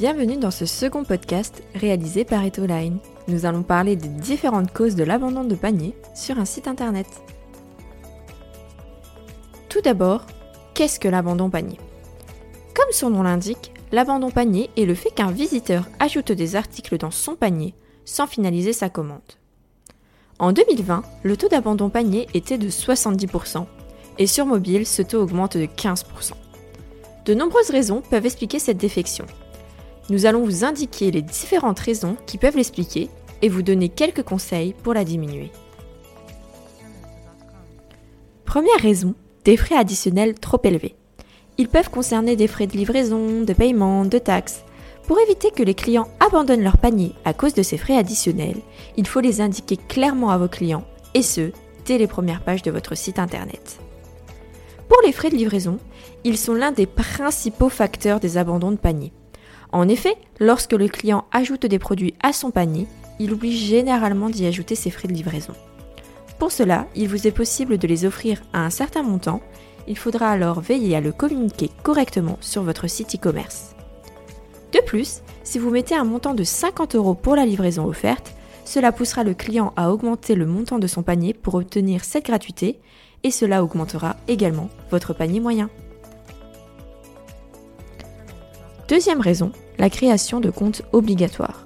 Bienvenue dans ce second podcast réalisé par Etoline. Nous allons parler des différentes causes de l'abandon de panier sur un site internet. Tout d'abord, qu'est-ce que l'abandon panier? Comme son nom l'indique, l'abandon panier est le fait qu'un visiteur ajoute des articles dans son panier sans finaliser sa commande. En 2020, le taux d'abandon panier était de 70% et sur mobile, ce taux augmente de 15%. De nombreuses raisons peuvent expliquer cette défection. Nous allons vous indiquer les différentes raisons qui peuvent l'expliquer et vous donner quelques conseils pour la diminuer. Première raison, des frais additionnels trop élevés. Ils peuvent concerner des frais de livraison, de paiement, de taxes. Pour éviter que les clients abandonnent leur panier à cause de ces frais additionnels, il faut les indiquer clairement à vos clients, et ce, dès les premières pages de votre site internet. Pour les frais de livraison, ils sont l'un des principaux facteurs des abandons de panier. En effet, lorsque le client ajoute des produits à son panier, il oublie généralement d'y ajouter ses frais de livraison. Pour cela, il vous est possible de les offrir à un certain montant, il faudra alors veiller à le communiquer correctement sur votre site e-commerce. De plus, si vous mettez un montant de 50 euros pour la livraison offerte, cela poussera le client à augmenter le montant de son panier pour obtenir cette gratuité et cela augmentera également votre panier moyen. Deuxième raison, la création de comptes obligatoires.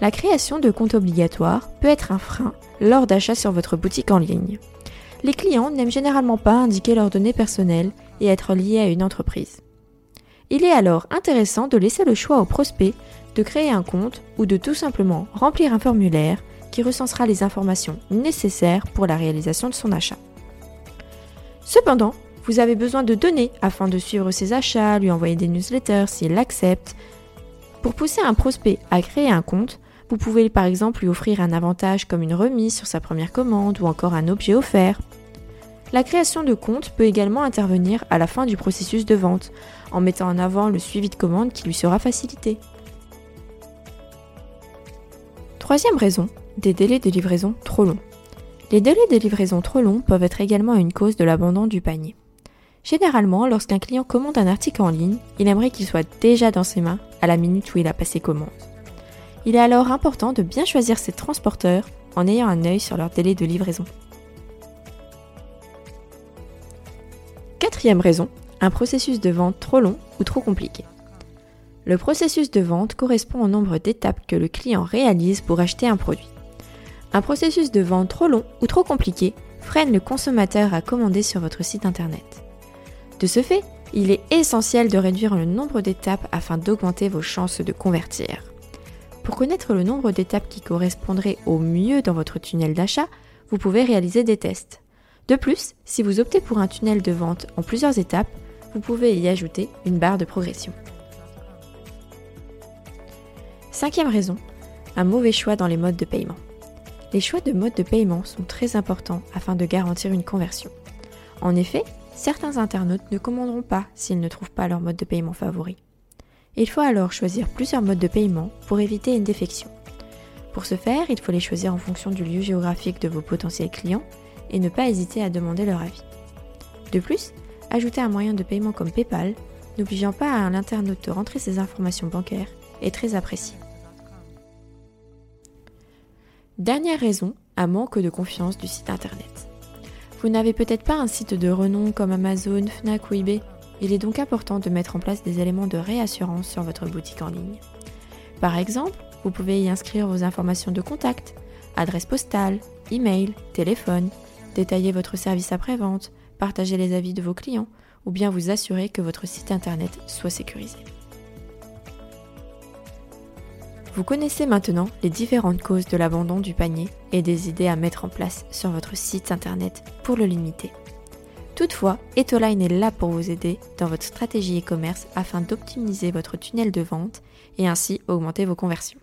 La création de comptes obligatoires peut être un frein lors d'achats sur votre boutique en ligne. Les clients n'aiment généralement pas indiquer leurs données personnelles et être liés à une entreprise. Il est alors intéressant de laisser le choix au prospect de créer un compte ou de tout simplement remplir un formulaire qui recensera les informations nécessaires pour la réalisation de son achat. Cependant, vous avez besoin de données afin de suivre ses achats, lui envoyer des newsletters s'il l'accepte. Pour pousser un prospect à créer un compte, vous pouvez par exemple lui offrir un avantage comme une remise sur sa première commande ou encore un objet offert. La création de compte peut également intervenir à la fin du processus de vente, en mettant en avant le suivi de commande qui lui sera facilité. Troisième raison, des délais de livraison trop longs. Les délais de livraison trop longs peuvent être également une cause de l'abandon du panier. Généralement, lorsqu'un client commande un article en ligne, il aimerait qu'il soit déjà dans ses mains à la minute où il a passé commande. Il est alors important de bien choisir ses transporteurs en ayant un œil sur leur délai de livraison. Quatrième raison, un processus de vente trop long ou trop compliqué. Le processus de vente correspond au nombre d'étapes que le client réalise pour acheter un produit. Un processus de vente trop long ou trop compliqué freine le consommateur à commander sur votre site internet. De ce fait, il est essentiel de réduire le nombre d'étapes afin d'augmenter vos chances de convertir. Pour connaître le nombre d'étapes qui correspondraient au mieux dans votre tunnel d'achat, vous pouvez réaliser des tests. De plus, si vous optez pour un tunnel de vente en plusieurs étapes, vous pouvez y ajouter une barre de progression. Cinquième raison, un mauvais choix dans les modes de paiement. Les choix de mode de paiement sont très importants afin de garantir une conversion. En effet, certains internautes ne commanderont pas s'ils ne trouvent pas leur mode de paiement favori. Il faut alors choisir plusieurs modes de paiement pour éviter une défection. Pour ce faire, il faut les choisir en fonction du lieu géographique de vos potentiels clients et ne pas hésiter à demander leur avis. De plus, ajouter un moyen de paiement comme PayPal, n'obligeant pas à l'internaute de rentrer ses informations bancaires, est très apprécié. Dernière raison, un manque de confiance du site internet. Vous n'avez peut-être pas un site de renom comme Amazon, Fnac ou eBay. Il est donc important de mettre en place des éléments de réassurance sur votre boutique en ligne. Par exemple, vous pouvez y inscrire vos informations de contact, adresse postale, email, téléphone, détailler votre service après-vente, partager les avis de vos clients ou bien vous assurer que votre site internet soit sécurisé. Vous connaissez maintenant les différentes causes de l'abandon du panier et des idées à mettre en place sur votre site internet pour le limiter. Toutefois, Etoline est là pour vous aider dans votre stratégie e-commerce afin d'optimiser votre tunnel de vente et ainsi augmenter vos conversions.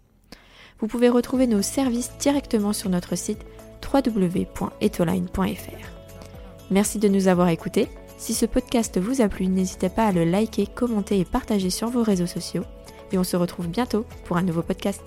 Vous pouvez retrouver nos services directement sur notre site www.etoline.fr. Merci de nous avoir écoutés. Si ce podcast vous a plu, n'hésitez pas à le liker, commenter et partager sur vos réseaux sociaux et on se retrouve bientôt pour un nouveau podcast.